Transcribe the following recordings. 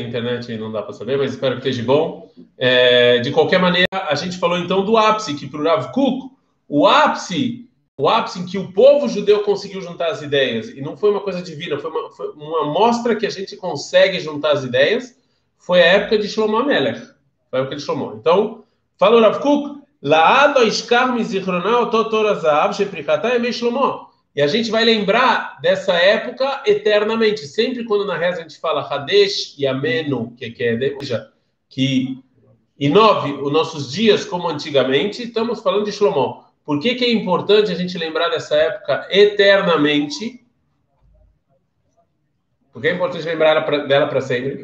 internet não dá para saber, mas espero que esteja bom. É, de qualquer maneira, a gente falou então do ápice, que para o Rav Kuk, o ápice, o ápice em que o povo judeu conseguiu juntar as ideias, e não foi uma coisa divina, foi uma, foi uma mostra que a gente consegue juntar as ideias, foi a época de Shlomo Amelech. Foi a época de Shlomo. Então, fala o Rav Kuk, Laado Ishkar Mizikronau Totorazav Sheprikata e Shlomo. E a gente vai lembrar dessa época eternamente. Sempre quando na reza a gente fala Hadesh e Amenu, que é que inove os nossos dias como antigamente, estamos falando de Shlomo. Por que, que é importante a gente lembrar dessa época eternamente? Por que é importante lembrar dela para sempre?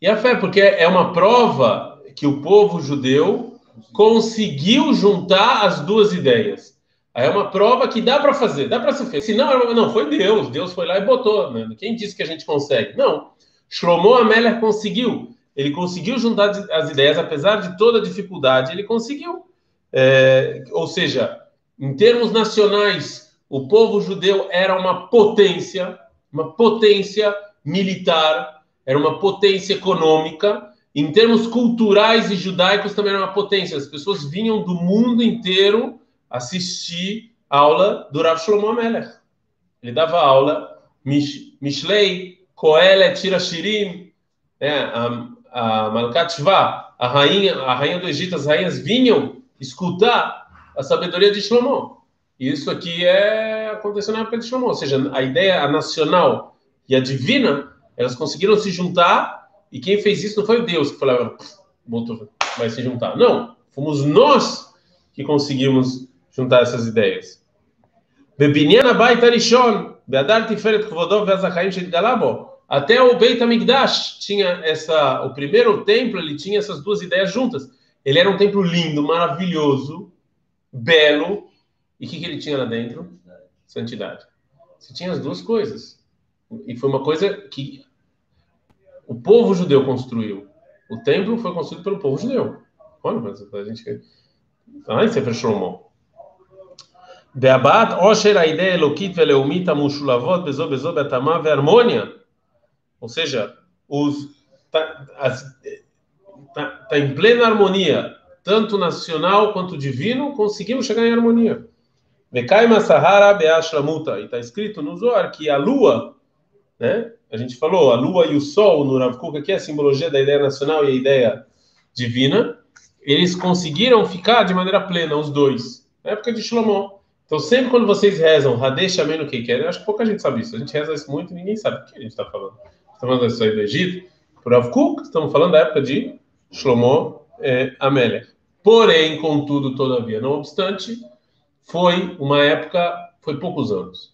E a fé, porque é uma prova que o povo judeu conseguiu juntar as duas ideias. Aí é uma prova que dá para fazer, dá para ser feito. Se não, não, foi Deus. Deus foi lá e botou. Né? Quem disse que a gente consegue? Não. Shlomo Amélia conseguiu. Ele conseguiu juntar as ideias, apesar de toda a dificuldade, ele conseguiu. É, ou seja, em termos nacionais, o povo judeu era uma potência, uma potência militar, era uma potência econômica. Em termos culturais e judaicos, também era uma potência. As pessoas vinham do mundo inteiro assistir aula do Rav Shlomo Amelech. Ele dava aula, Mishlei, Koele, Tirashirim, né, a, a Malkat Shva, a rainha, a rainha do Egito, as rainhas vinham escutar a sabedoria de Shlomo. Isso aqui é aconteceu na época de Shlomo, ou seja, a ideia a nacional e a divina, elas conseguiram se juntar, e quem fez isso não foi Deus que falava, vai se juntar. Não, fomos nós que conseguimos juntar essas ideias. Até o Beit HaMikdash tinha essa, o primeiro templo, ele tinha essas duas ideias juntas. Ele era um templo lindo, maravilhoso, belo. E o que, que ele tinha lá dentro? Santidade. Você tinha as duas coisas. E foi uma coisa que o povo judeu construiu. O templo foi construído pelo povo judeu. Olha, mas a gente. Ah, você fechou mão. Beabat Osher a ideia Elokit veleumita mushulavot bezo bezo betama vermônia. Ou seja, os tá, tá, em plena harmonia, tanto nacional quanto divino, conseguimos chegar em harmonia. Mekaima Sahara Beashramuta. E está escrito no Zohar que a lua, né? A gente falou, a lua e o sol no Rav que é a simbologia da ideia nacional e a ideia divina, eles conseguiram ficar de maneira plena, os dois, na época de Shlomo. Então, sempre quando vocês rezam Hadesh Ameno que quer, acho que pouca gente sabe isso. A gente reza isso muito e ninguém sabe o que a gente está falando. Estamos falando isso aí do Egito, por Avkuk, estamos falando da época de Shlomo é, Amelech. Porém, contudo, todavia, não obstante, foi uma época, foi poucos anos.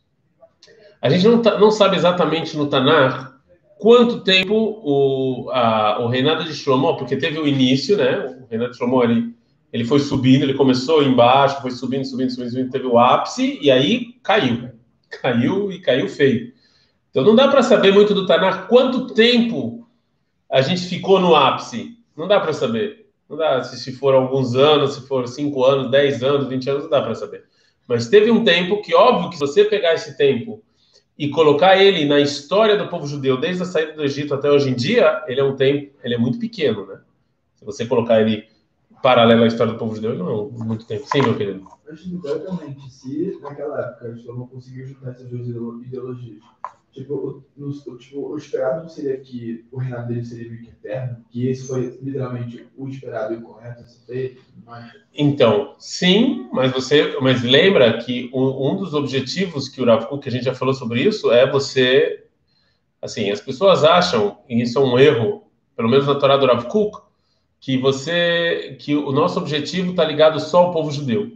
A gente não, tá, não sabe exatamente no Tanar quanto tempo o, a, o reinado de Shlomo, porque teve o início, né? O reinado de Shlomo ali ele foi subindo, ele começou embaixo, foi subindo, subindo, subindo, subindo, teve o ápice e aí caiu. Caiu e caiu feio. Então não dá para saber muito do Tanar quanto tempo a gente ficou no ápice. Não dá para saber. Não dá se, se for alguns anos, se for cinco anos, dez anos, vinte anos, não dá para saber. Mas teve um tempo que, óbvio, que se você pegar esse tempo e colocar ele na história do povo judeu, desde a saída do Egito até hoje em dia, ele é um tempo, ele é muito pequeno, né? Se você colocar ele paralelo à história do povo judeu, não, muito tempo. Sim, meu querido. Mas, teoricamente, se naquela época a gente não conseguiu juntar essas duas ideologias, tipo, no, tipo, o esperado não seria que o reinado dele seria meio que eterno, que esse foi literalmente o esperado e o correto a ser feito, mas... Então, sim, mas você, mas lembra que um, um dos objetivos que o Rav Kuk, que a gente já falou sobre isso, é você, assim, as pessoas acham, e isso é um erro, pelo menos na Torá do Rav Kuk, que você que o nosso objetivo está ligado só ao povo judeu.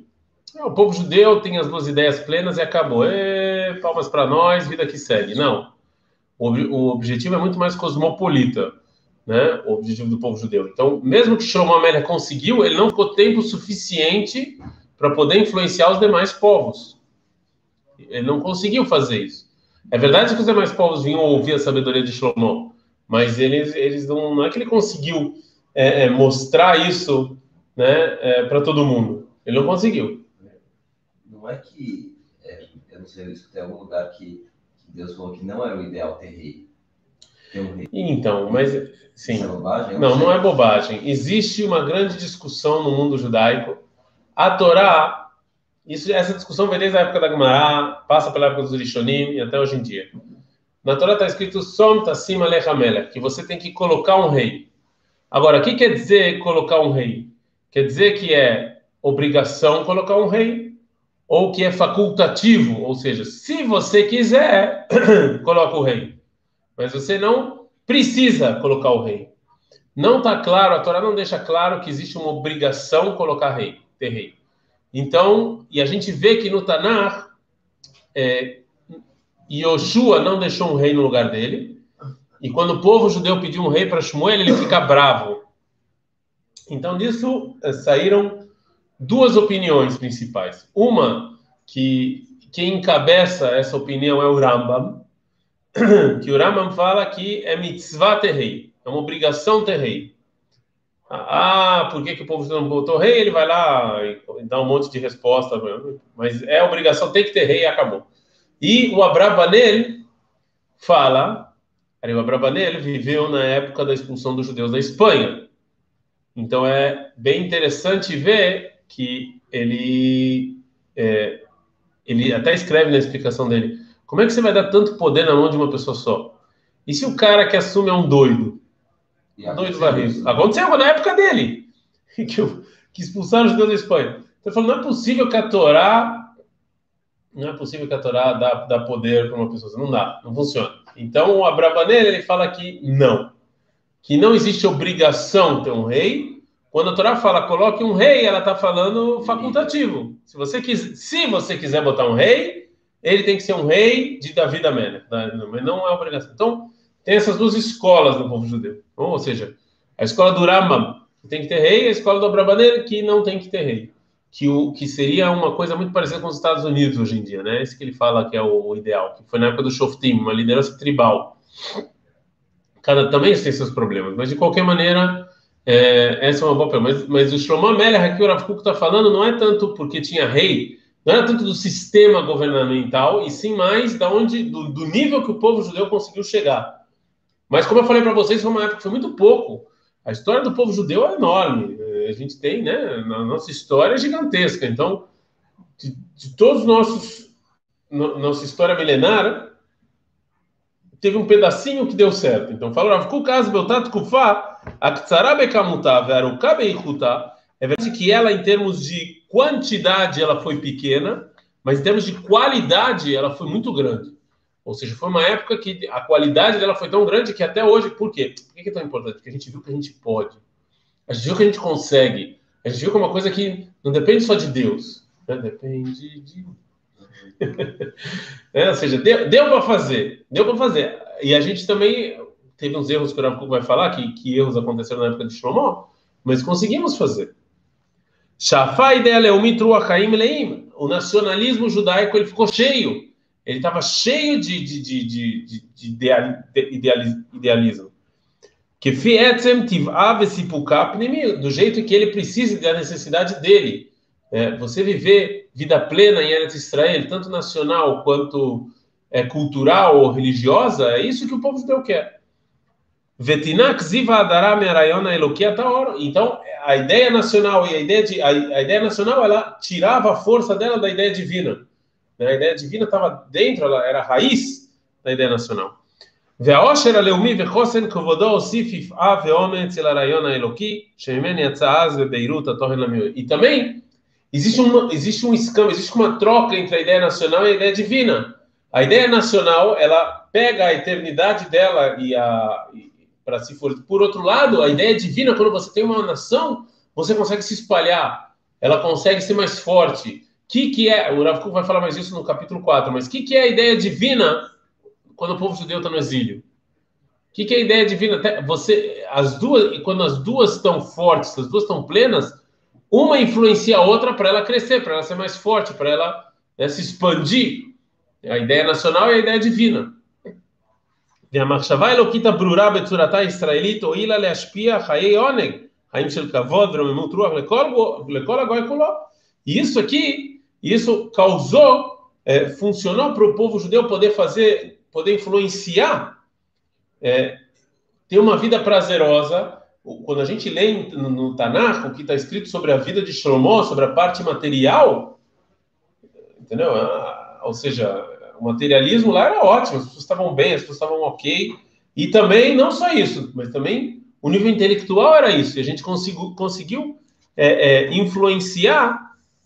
É, o povo judeu tem as duas ideias plenas e acabou. E, palmas para nós, vida que segue. Não. O, o, objetivo é muito mais cosmopolita, né? O objetivo do povo judeu. Então, mesmo que Shlomo Amélia conseguiu, ele não ficou tempo suficiente para poder influenciar os demais povos. Ele não conseguiu fazer isso. É verdade que os demais povos vinham ouvir a sabedoria de Shlomo, mas eles, eles não, não é que ele conseguiu é, é, mostrar isso né, é, para todo mundo. Ele não conseguiu. Não é que, é, eu não sei, eu escutei em algum lugar que, que, Deus falou que não era o ideal ter rei. Então, mas sim. É bobagem? Não, não é bobagem. Existe uma grande discussão no mundo judaico. A Torá, isso, essa discussão vem desde a época da Gemara, passa pela época dos Rishonim e até hoje em dia. Na Torá está escrito Som Tassim Alech Hamelech, que você tem que colocar um rei. Agora, o que quer dizer colocar um rei? Quer dizer que é obrigação colocar um rei ou que é facultativo, ou seja, se você quiser, coloca o rei. Mas você não precisa colocar o rei. Não está claro, a Torá não deixa claro que existe uma obrigação colocar rei, ter rei. Então, e a gente vê que no Tanar, é, Yoshua não deixou um rei no lugar dele, e quando o povo judeu pediu um rei para Shmuel, ele fica bravo. Então, disso eh, saíram duas opiniões principais. Uma, que quem encabeça essa opinião é o Rambam, que o Rambam fala que é mitzvah ter rei, é uma obrigação ter rei. Ah, por que, que o povo não botou rei? Ele vai lá e dá um monte de resposta, mas é obrigação, tem que ter rei e acabou. E o Abravanel fala, o Abravanel viveu na época da expulsão dos judeus da Espanha. Então é bem interessante ver que ele é, ele até escreve na explicação dele como é que você vai dar tanto poder na mão de uma pessoa só? E se o cara que assume é um doido? Um doido aconteceu varrido. isso. Aconteceu na época dele, que, o- que expulsaram os judeus da Espanha. Então, ele falou, não é possível que a Torá, não é possível que a Torá dá, dá poder para uma pessoa. Não dá, não funciona. Então, o Abravanel, ele fala que não. Que não existe obrigação ter um rei. Quando a Torá fala, coloque um rei, ela está falando facultativo. Se você, quis, se você quiser botar um rei, ele tem que ser um rei de Davi da Mena. Mas não é obrigação. Então, tem essas duas escolas no povo judeu. Ou seja, a escola do Rambam, que tem que ter rei, a escola do Abravanel, que não tem que ter rei. Que, o, que seria uma coisa muito parecida com os Estados Unidos hoje em dia, né? Esse que ele fala que é o, o ideal, que foi na época do Shoftim, uma liderança tribal. Cada também tem seus problemas, mas de qualquer maneira, é, essa é uma boa pergunta. Mas, mas o Shlomo Amelech, aqui o Rav está falando, não é tanto porque tinha rei, não era tanto do sistema governamental, e sim mais da onde, do, do nível que o povo judeu conseguiu chegar. Mas como eu falei para vocês, foi uma época que foi muito pouco. A história do povo judeu é enorme. A gente tem, né? Na nossa história é gigantesca. Então, de, de todos os nossos no, nossa história milenar, teve um pedacinho que deu certo. Então, fala Rav Kuk az beotat kufa, aktsara bekamuta ve'aruka beichuta. É verdade que ela, em termos de quantidade, ela foi pequena, mas em termos de qualidade, ela foi muito grande. Ou seja, foi uma época que a qualidade dela foi tão grande que até hoje, por quê? Por que é tão importante? Porque a gente viu que a gente pode. A gente viu que a gente consegue. A gente viu que é uma coisa que não depende só de Deus. né? Depende de. É, ou seja, deu, deu para fazer. Deu para fazer. E a gente também teve uns erros que o Rav vai falar, que, que erros aconteceram na época de Shlomo, mas conseguimos fazer. O nacionalismo judaico ele ficou cheio. Ele estava cheio de, de, de, de, de- de ideali- de ideali- idealismo. Que fietzem tiv'a vesipuká pnimi, do jeito que ele precisa da necessidade dele. É, você viver vida plena em Eretz Israel, tanto nacional quanto é, cultural ou religiosa, é isso que o povo judeu quer. Elokia taor. Então, a ideia nacional e a ideia de a, a ideia nacional ela tirava a força dela da ideia divina. né? A ideia divina estava dentro, ela era a raiz da ideia nacional. והעושר הלאומי וחוסן כבודו הוסיף יפעה ואומץ אל הרעיון האלוקי, שממני יצא אז בבהירות התוכן למיעוט. E também existe um, existe um escambo, existe uma troca entre a ideia nacional e a ideia divina. A ideia nacional, ela pega a eternidade dela e a para se for. Por outro lado, a ideia divina, quando você tem uma nação, você consegue se espalhar, ela consegue ser mais forte. Que que é? O Rav Kuk vai falar mais isso no capítulo 4, mas que que é a ideia divina quando o povo judeu está no exílio? O que, que é a ideia divina? Até Você, as duas, quando as duas estão fortes, as duas estão plenas, uma influencia a outra para ela crescer, para ela ser mais forte, para ela né, se expandir. A ideia nacional e a ideia divina. והמחשבה האלוקית הברורה בצורתה הישראלית הועילה להשפיע חיי עונג, חיים של כבוד ורוממות רוח לכל, לכל הגוי כולו. E isso aqui, isso causou, é, funcionou para o povo judeu poder fazer, poder influenciar é, ter uma vida prazerosa. Quando a gente lê no, no Tanakh o que está escrito sobre a vida de Shlomo, sobre a parte material, entendeu? Ah, ou seja, o materialismo lá era ótimo, as pessoas estavam bem, as pessoas estavam ok. E também, não só isso, mas também o nível intelectual era isso. E a gente conseguiu, conseguiu é, é, influenciar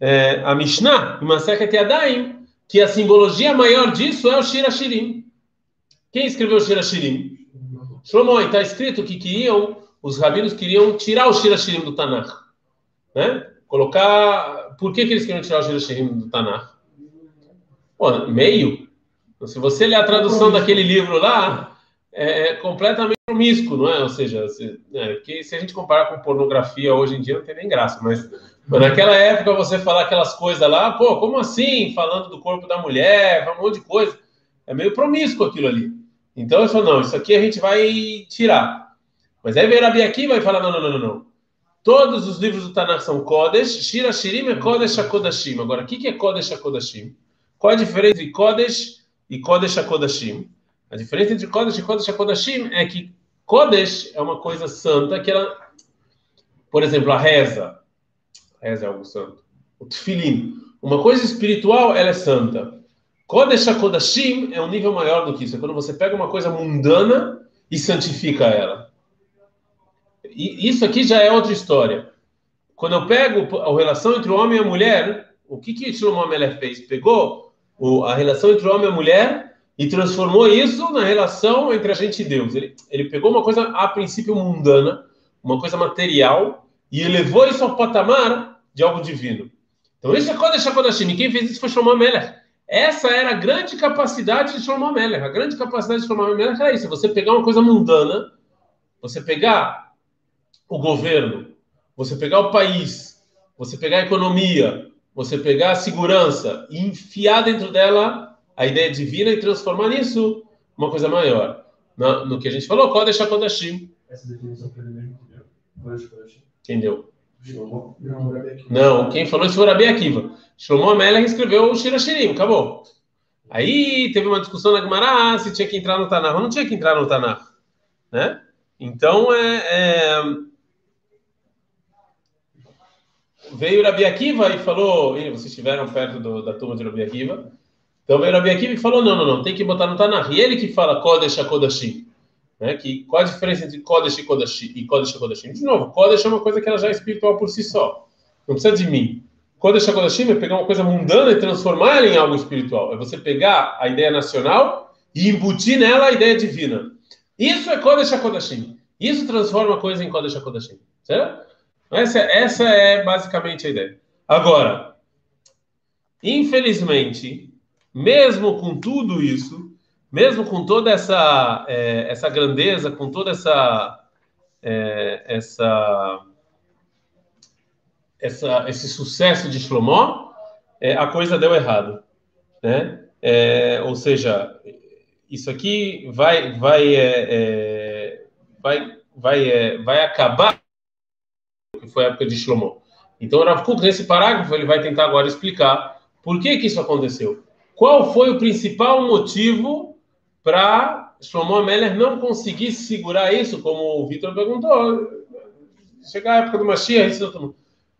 é, a Mishnah, em Maseket Yadayim, que a simbologia maior disso é o Shir Hashirim. Quem escreveu o Shir Hashirim? Shlomo, está escrito que queriam, os rabinos queriam tirar o Shir Hashirim do Tanakh. Né? Colocar. Por que, que eles queriam tirar o Shir Hashirim do Tanakh? Pô, meio. Se você ler a tradução daquele livro lá, é, é completamente promíscuo, não é? Ou seja, se, é, que se a gente comparar com pornografia hoje em dia não tem nem graça, mas naquela época você falar aquelas coisas lá, pô, como assim? Falando do corpo da mulher, um monte de coisa. É meio promíscuo aquilo ali. Então eu falo, não, isso aqui a gente vai tirar. Mas aí vem Rabi aqui e vai falar, não, não, não, não. Todos os livros do Tanakh são Kodesh, Shira Shirim é Kodesh HaKodashim. Agora, o que é Kodesh HaKodashim? Qual a diferença entre Kodesh e Kodesh HaKodashim? A diferença entre Kodesh e Kodesh HaKodashim é que Kodesh é uma coisa santa que ela, por exemplo, a reza, reza é algo santo. O tefilim, uma coisa espiritual, ela é santa. Kodesh HaKodashim é um nível maior do que isso. É quando você pega uma coisa mundana e santifica ela. E isso aqui já é outra história. Quando eu pego a relação entre o homem e a mulher, o que que Shlomo Melech fez? Pegou a relação entre o homem e a mulher e transformou isso na relação entre a gente e Deus. Ele, ele pegou uma coisa a princípio mundana, uma coisa material, e elevou isso ao patamar de algo divino. Então isso é Kodesh HaKodashim. E quem fez isso foi Shlomo Melech. Essa era a grande capacidade de Shlomo Melech. A grande capacidade de Shlomo Melech era isso. Você pegar uma coisa mundana, você pegar o governo, você pegar o país, você pegar a economia, você pegar a segurança e enfiar dentro dela a ideia divina e transformar nisso uma coisa maior. No, no que a gente falou, Kodesh HaKodashim. Essa definição foi ele mesmo que deu? Quem deu? Não, quem falou isso foi o Rabi Akiva. Shlomo Amelech escreveu o Shirashirim, acabou. Aí teve uma discussão na Gemara se tinha que entrar no Tanakh ou não tinha que entrar no Tanakh. Né? Então, é, é... veio o Rabi Akiva e falou, vocês estiveram perto do, da turma de Rabi Akiva, então veio Rabi Akiva e falou, não, não, não, tem que botar no Tanakh. E ele que fala Kodesh HaKodashim. Né? Que, qual a diferença entre Kodesh e Kodashim? E Kodesh HaKodashim? De novo, Kodesh é uma coisa que ela já é espiritual por si só. Não precisa de mim. Kodesh HaKodashim é pegar uma coisa mundana e transformar ela em algo espiritual. É você pegar a ideia nacional e embutir nela a ideia divina. Isso é Kodesh HaKodashim. Isso transforma a coisa em Kodesh HaKodashim. Certo? Essa, essa é basicamente a ideia. Agora, infelizmente, mesmo com tudo isso, mesmo com toda essa, é, essa grandeza, com toda essa, é, essa, essa, esse sucesso de Shlomo, é, a coisa deu errado, né? É, ou seja, isso aqui vai, vai, é, é, vai, vai, vai acabar que foi a época de Shlomo. Então, Rav Kuk, nesse parágrafo, ele vai tentar agora explicar por que que isso aconteceu. Qual foi o principal motivo para Shlomo Meller não conseguir segurar isso, como o Vitor perguntou. Chegar a época do Mashiach, é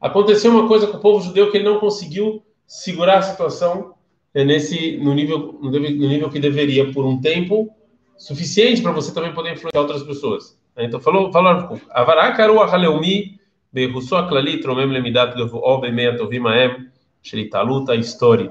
aconteceu uma coisa com o povo judeu que ele não conseguiu segurar a situação é, nesse no nível no nível que deveria por um tempo suficiente para você também poder influenciar outras pessoas. Então falou, falou, avarakaru ahaleumi berusua klali tromem lemidat gavo ov meia tovim aem shritaluta historia.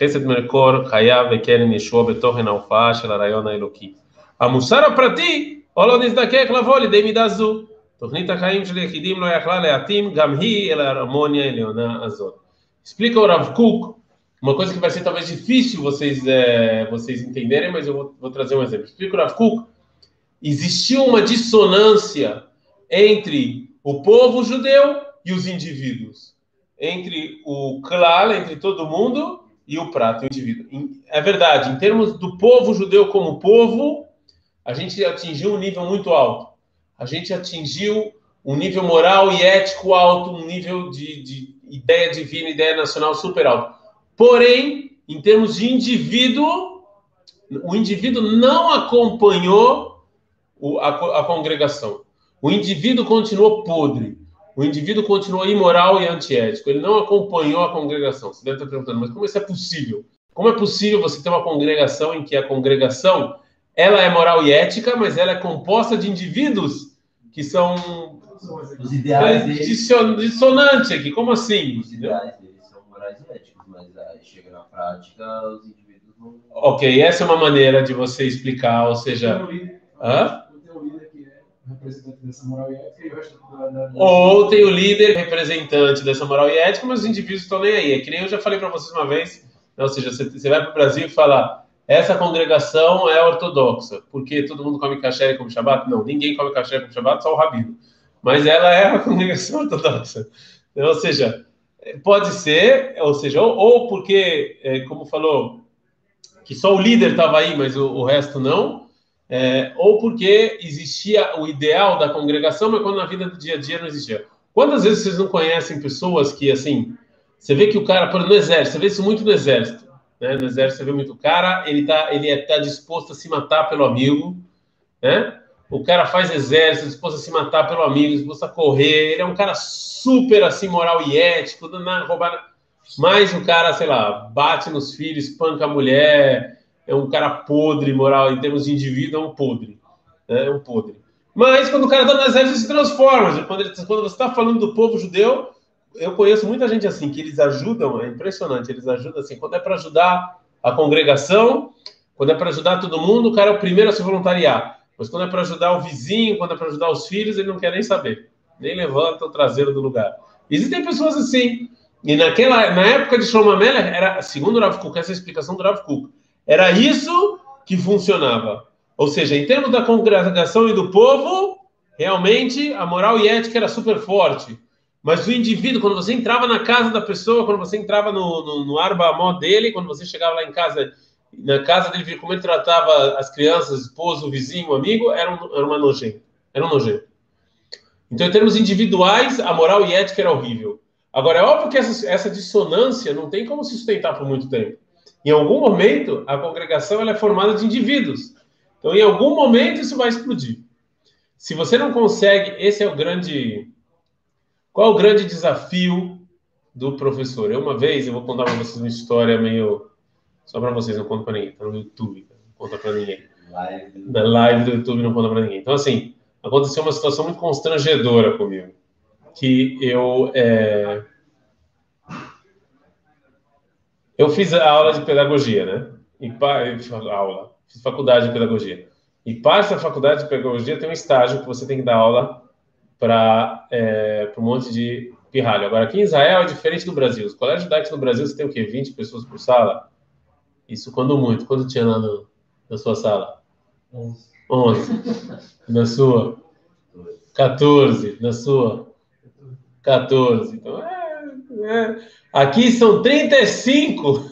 חסד מקור חייב וקרן ישוע בתוכן ההופעה של הרעיון האלוקי. המוסר הפרטי, או לא נזדקק לבוא לידי מידה זו. תוכנית החיים של יחידים לא יכלה להתאים גם היא אל ההרמוניה העליונה הזאת. Explica o Rav Kuk, uma coisa que vai ser talvez difícil vocês, é, vocês entenderem, mas eu vou, vou trazer um exemplo. Explica o Rav Kuk existiu uma dissonância entre o povo judeu e os indivíduos, entre o clã, entre todo mundo e o prato, o indivíduo. É verdade, em termos do povo judeu como povo, a gente atingiu um nível muito alto. A gente atingiu um nível moral e ético alto, um nível de, de ideia divina, ideia nacional super alto. Porém, em termos de indivíduo, o indivíduo não acompanhou a congregação. O indivíduo continuou podre. O indivíduo continuou imoral e antiético. Ele não acompanhou a congregação. Você deve estar perguntando, mas como isso é possível? Como é possível você ter uma congregação em que a congregação ela é moral e ética, mas ela é composta de indivíduos que são os ideais deles. Dissonante aqui, como assim? Os ideais deles são morais e éticos, mas aí chega na prática, os indivíduos não. Ok, essa é uma maneira de você explicar, ou seja. Hã? Representante dessa moral e ética e o resto da, Ou tem o líder representante dessa moral e ética, mas os indivíduos estão nem aí. É que nem eu já falei para vocês uma vez, ou seja, você, você vai para o Brasil e fala essa congregação é ortodoxa, porque todo mundo come caché e come shabat? Não, ninguém come caché e come shabat, só o rabino. Mas ela é a congregação ortodoxa. Então, ou seja, pode ser, ou seja, ou, ou porque, é, como falou, que só o líder estava aí, mas o, o resto não, é, ou porque existia o ideal da congregação, mas quando na vida do dia a dia não existia. Quantas vezes vocês não conhecem pessoas que, assim, você vê que o cara, por no exército, você vê isso muito no exército, né? No exército você vê muito o cara, ele tá, ele está disposto a se matar pelo amigo, né? O cara faz exército, disposto a se matar pelo amigo, disposto a correr, ele é um cara super, assim, moral e ético, na, roubar... Mas o cara, sei lá, bate nos filhos, espanca a mulher, é um cara podre, moral, em termos de indivíduo, é um podre. Né? É um podre. Mas quando o cara está no exército, se transforma. Quando, ele, quando você está falando do povo judeu, eu conheço muita gente assim, que eles ajudam, é impressionante, eles ajudam assim, quando é para ajudar a congregação, quando é para ajudar todo mundo, o cara é o primeiro a se voluntariar. Mas quando é para ajudar o vizinho, quando é para ajudar os filhos, ele não quer nem saber. Nem levanta o traseiro do lugar. Existem pessoas assim. E naquela, na época de Shlomo era, segundo o Rav Kuk, essa é a explicação do Rav Kuk, era isso que funcionava. Ou seja, em termos da congregação e do povo, realmente a moral e ética era super forte. Mas o indivíduo, quando você entrava na casa da pessoa, quando você entrava no, no, no arba dele, quando você chegava lá em casa, na casa dele, como ele tratava as crianças, esposo, vizinho, amigo, era, um, era uma nojento. Era um nojento. Então, em termos individuais, a moral e ética era horrível. Agora, é óbvio que essa, essa dissonância não tem como se sustentar por muito tempo. Em algum momento, a congregação ela é formada de indivíduos. Então, em algum momento, isso vai explodir. Se você não consegue, esse é o grande. Qual é o grande desafio do professor? Eu, uma vez, eu vou contar para vocês uma história meio. Só para vocês, não conto para ninguém. Está no YouTube, não conta para ninguém. Na live do YouTube, não conta para ninguém. Então, assim, aconteceu uma situação muito constrangedora comigo. Que eu. É Eu fiz a aula de pedagogia, né? E aula, fiz faculdade de pedagogia. E parte da faculdade de pedagogia tem um estágio que você tem que dar aula para é, um monte de pirralho. Agora, aqui em Israel é diferente do Brasil. Os colégios judaicos no Brasil você tem o quê? 20 pessoas por sala? Isso quando muito. Quando tinha lá no, na sua sala? 11. 11. Na sua? 14. Na sua? 14. Então, é, é Aqui são 35.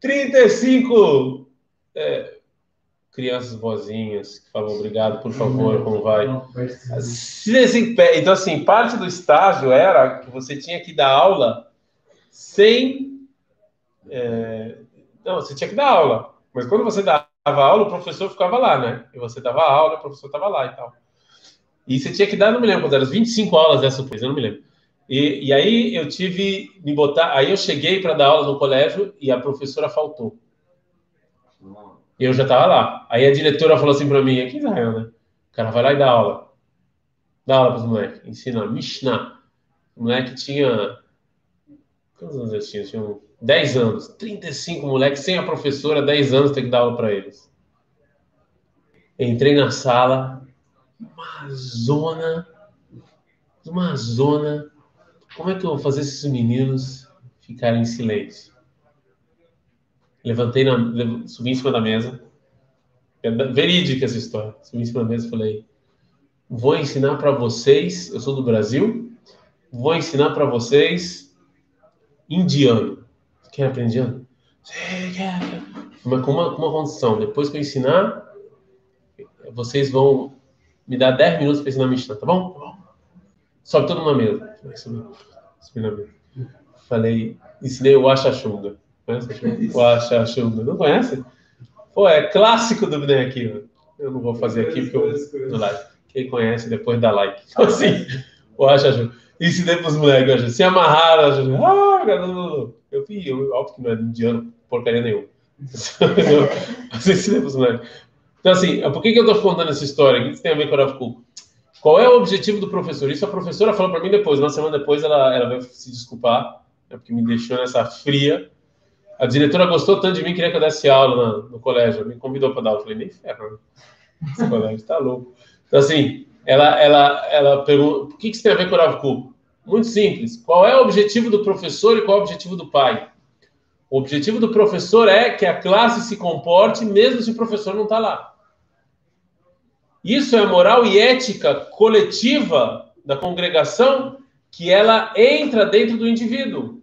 35 é, crianças boazinhas que falam obrigado, por favor, como vai? Então, assim, parte do estágio era que você tinha que dar aula sem. É, não, você tinha que dar aula. Mas quando você dava aula, o professor ficava lá, né? E você dava aula, o professor estava lá e tal. E você tinha que dar, não me lembro quantas eram, 25 aulas dessa coisa, eu não me lembro. E, e aí eu tive de botar, aí eu cheguei para dar aula no colégio e a professora faltou. E eu já estava lá. Aí a diretora falou assim para mim, aqui Israel, né? O cara vai lá e dá aula. Dá aula para os moleques, ensina Mishnah. O moleque tinha. Quantos anos eles tinham? Tinham 10 anos. 35 moleques, sem a professora, 10 anos tem que dar aula para eles. Entrei na sala, uma zona, uma zona como é que eu vou fazer esses meninos ficarem em silêncio? Levantei, na, subi em cima da mesa, É verídica essa história. Você me ensinou mesmo, falei, vou ensinar para vocês, eu sou do Brasil, vou ensinar para vocês indiano. Quem aprende indiano? Mas com uma, com uma condição, depois que eu ensinar, vocês vão me dar 10 minutos para ensinar a Mishnah, tá bom? Tá bom. Sobe todo na mesa. Subi na mesa. Falei, ensinei o Achachunga. O Achachunga. Não conhece? Pô, é clássico do Bnei aqui. Eu não vou fazer aqui porque eu no like. Quem conhece, depois dá like. Então, assim, o Achachunga. Ensinei para os moleques, se amarraram. Ah, garoto. Eu vi, eu, óbvio que não é indiano, porcaria nenhuma. Mas ensinei para os moleques. Então, assim, por que, que eu estou contando essa história? O que tem a ver com o Rav Kuk? Qual é o objetivo do professor? Isso a professora falou para mim depois. Uma semana depois ela, ela veio se desculpar, né, porque me deixou nessa fria. A diretora gostou tanto de mim, queria que eu desse aula no, no colégio. Me convidou para dar aula. Eu falei, nem ferro, né? Esse colégio está louco. Então, assim, ela, ela, ela perguntou: o que, que tem a ver com o Rav? Muito simples. Qual é o objetivo do professor e qual é o objetivo do pai? O objetivo do professor é que a classe se comporte, mesmo se o professor não está lá. Isso é moral e ética coletiva da congregação que ela entra dentro do indivíduo.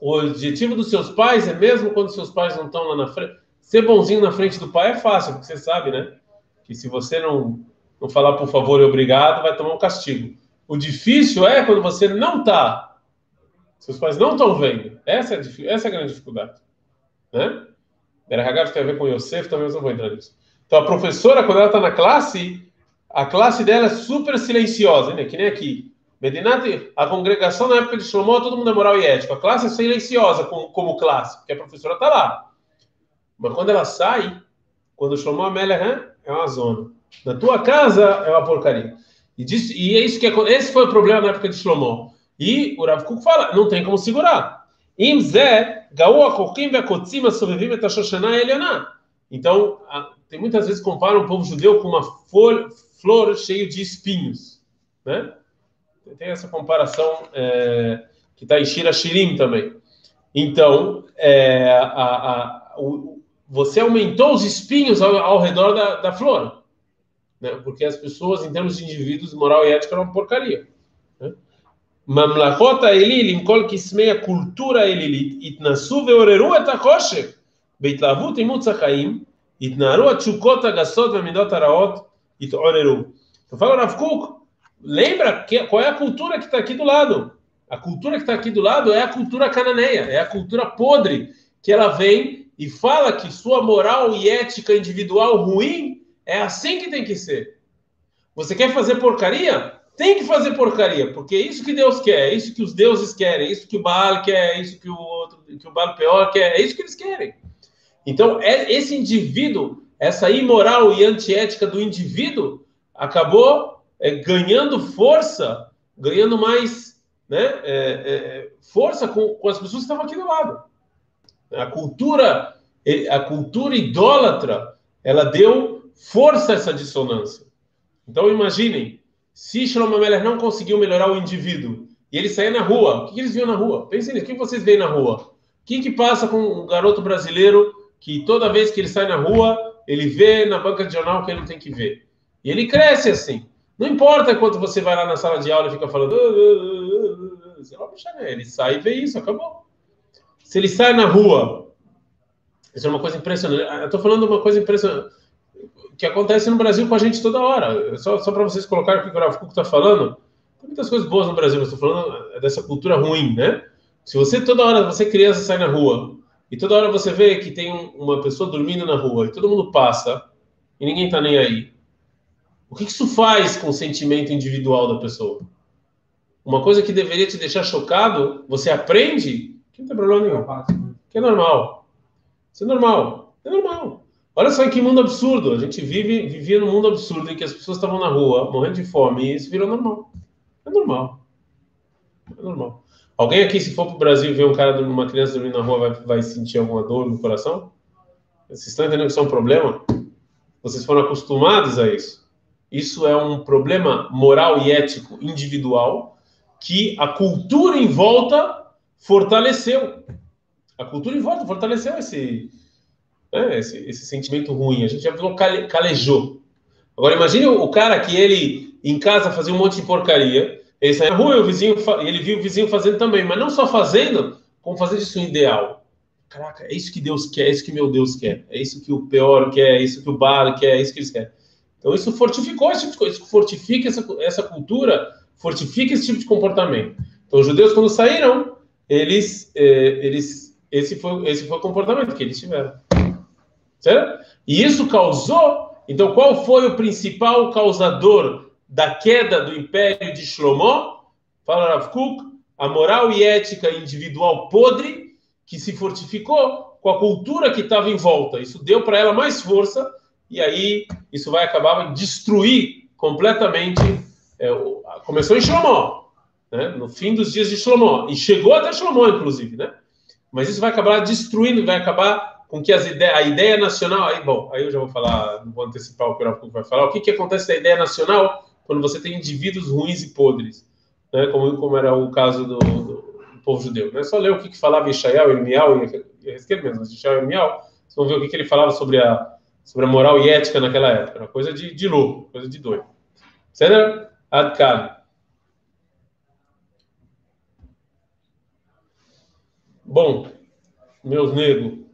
O objetivo dos seus pais é mesmo quando seus pais não estão lá na frente. Ser bonzinho na frente do pai é fácil, porque você sabe, né? Que se você não, não falar por favor e obrigado, vai tomar um castigo. O difícil é quando você não está. Seus pais não estão vendo. Essa é, a, essa é a grande dificuldade. Né? Berahagav tem a ver com Yosef, também eu não vou entrar nisso. Então a professora, quando ela está na classe, a classe dela é super silenciosa, né? que nem aqui. Medinati, a congregação na época de Shlomo, todo mundo é moral e ético. A classe é silenciosa como, como classe, porque a professora está lá. Mas quando ela sai, quando Shlomo Amélia é uma zona. Na tua casa é uma porcaria. E, e é isso que esse foi o problema na época de Shlomo. E o Rav Kuk fala, não tem como segurar. Então, tem muitas vezes compara o povo judeu com uma folha, flor cheia de espinhos, né? Tem essa comparação é, que está em Shira Shirim também. Então, é, a, a, o, você aumentou os espinhos ao, ao redor da, da flor, né? porque as pessoas, em termos de indivíduos, moral e ética, eram uma porcaria. Mamlakota Mamlachot Elil, Imkol Kismeia, cultura Elilit, Itnasu Veoreru Etachoshev, Beitlavut Imutzachaim, então fala Rav Kuk, lembra que, qual é a cultura que está aqui do lado? A cultura que está aqui do lado é a cultura cananeia, é a cultura podre, que ela vem e fala que sua moral e ética individual ruim é assim que tem que ser. Você quer fazer porcaria? Tem que fazer porcaria, porque é isso que Deus quer, é isso que os deuses querem, é isso que o Baal quer, é isso que o outro, que o Baal pior quer, é isso que eles querem. Então, é, esse indivíduo, essa imoral e antiética do indivíduo, acabou é, ganhando força, ganhando mais né, é, é, força com, com, as pessoas que estavam aqui do lado. A cultura, a cultura idólatra, ela deu força a essa dissonância. Então, imaginem, se Shlomo Meller não conseguiu melhorar o indivíduo e ele saía na rua, o que eles viam na rua? Pensem nisso, o que vocês veem na rua? Quem que passa com um garoto brasileiro que toda vez que ele sai na rua, ele vê na banca de jornal que ele não tem que ver. E ele cresce assim. Não importa quanto você vai lá na sala de aula e fica falando, você vai puxar ele sai e vê isso, acabou. Se ele sai na rua, isso é uma coisa impressionante. Eu estou falando uma coisa impressionante que acontece no Brasil com a gente toda hora. Só, só para vocês colocarem o que o Graf está falando, tem muitas coisas boas no Brasil, mas estou falando dessa cultura ruim, né? Se você toda hora, você criança sai na rua e toda hora você vê que tem uma pessoa dormindo na rua e todo mundo passa e ninguém está nem aí. O que isso faz com o sentimento individual da pessoa? Uma coisa que deveria te deixar chocado, você aprende que não tem problema nenhum. Que é normal. Isso é normal. É normal. Olha só que mundo absurdo. A gente vive, vivia num mundo absurdo em que as pessoas estavam na rua morrendo de fome e isso virou normal. É normal. É normal. Alguém aqui, se for para o Brasil ver um cara, uma criança dormindo na rua, vai, vai sentir alguma dor no coração? Vocês estão entendendo que isso é um problema? Vocês foram acostumados a isso. Isso é um problema moral e ético individual que a cultura em volta fortaleceu. A cultura em volta fortaleceu esse, né? esse, esse sentimento ruim. A gente já cale, calejou. Agora imagine o cara que ele em casa fazia um monte de porcaria, ele sai na rua e o vizinho, ele viu o vizinho fazendo também, mas não só fazendo, como fazer isso ideal. Caraca, é isso que Deus quer, é isso que meu Deus quer, é isso que o pior quer, é isso que o bar quer, é isso que eles querem. Então isso fortificou esse tipo de coisa, fortifica essa, essa cultura, fortifica esse tipo de comportamento. Então os judeus quando saíram, eles, eh, eles esse foi esse foi o comportamento que eles tiveram, certo? E isso causou. Então qual foi o principal causador da queda do Império de Shlomo? Fala Rav Kuk, a moral e ética individual podre que se fortificou com a cultura que estava em volta. Isso deu para ela mais força e aí isso vai acabar destruir completamente. É, começou em Shlomo, né? no fim dos dias de Shlomo, e chegou até Shlomo, inclusive, né? Mas isso vai acabar destruindo, vai acabar com que as ideias, a ideia nacional. Aí, bom, aí eu já vou falar, não vou antecipar o que o vai falar. O que, que acontece na ideia nacional quando você tem indivíduos ruins e podres, né? Como, como era o caso do, do povo judeu. Né? Só ler o que, que falava Ishael, Irmial Ezequiel mesmo, Ishael e Irmial, vocês vão ver o que, que ele falava sobre a, sobre a moral e ética naquela época. Uma coisa de, de louco, coisa de doido. Certo? Adkali. Bom, meus negros,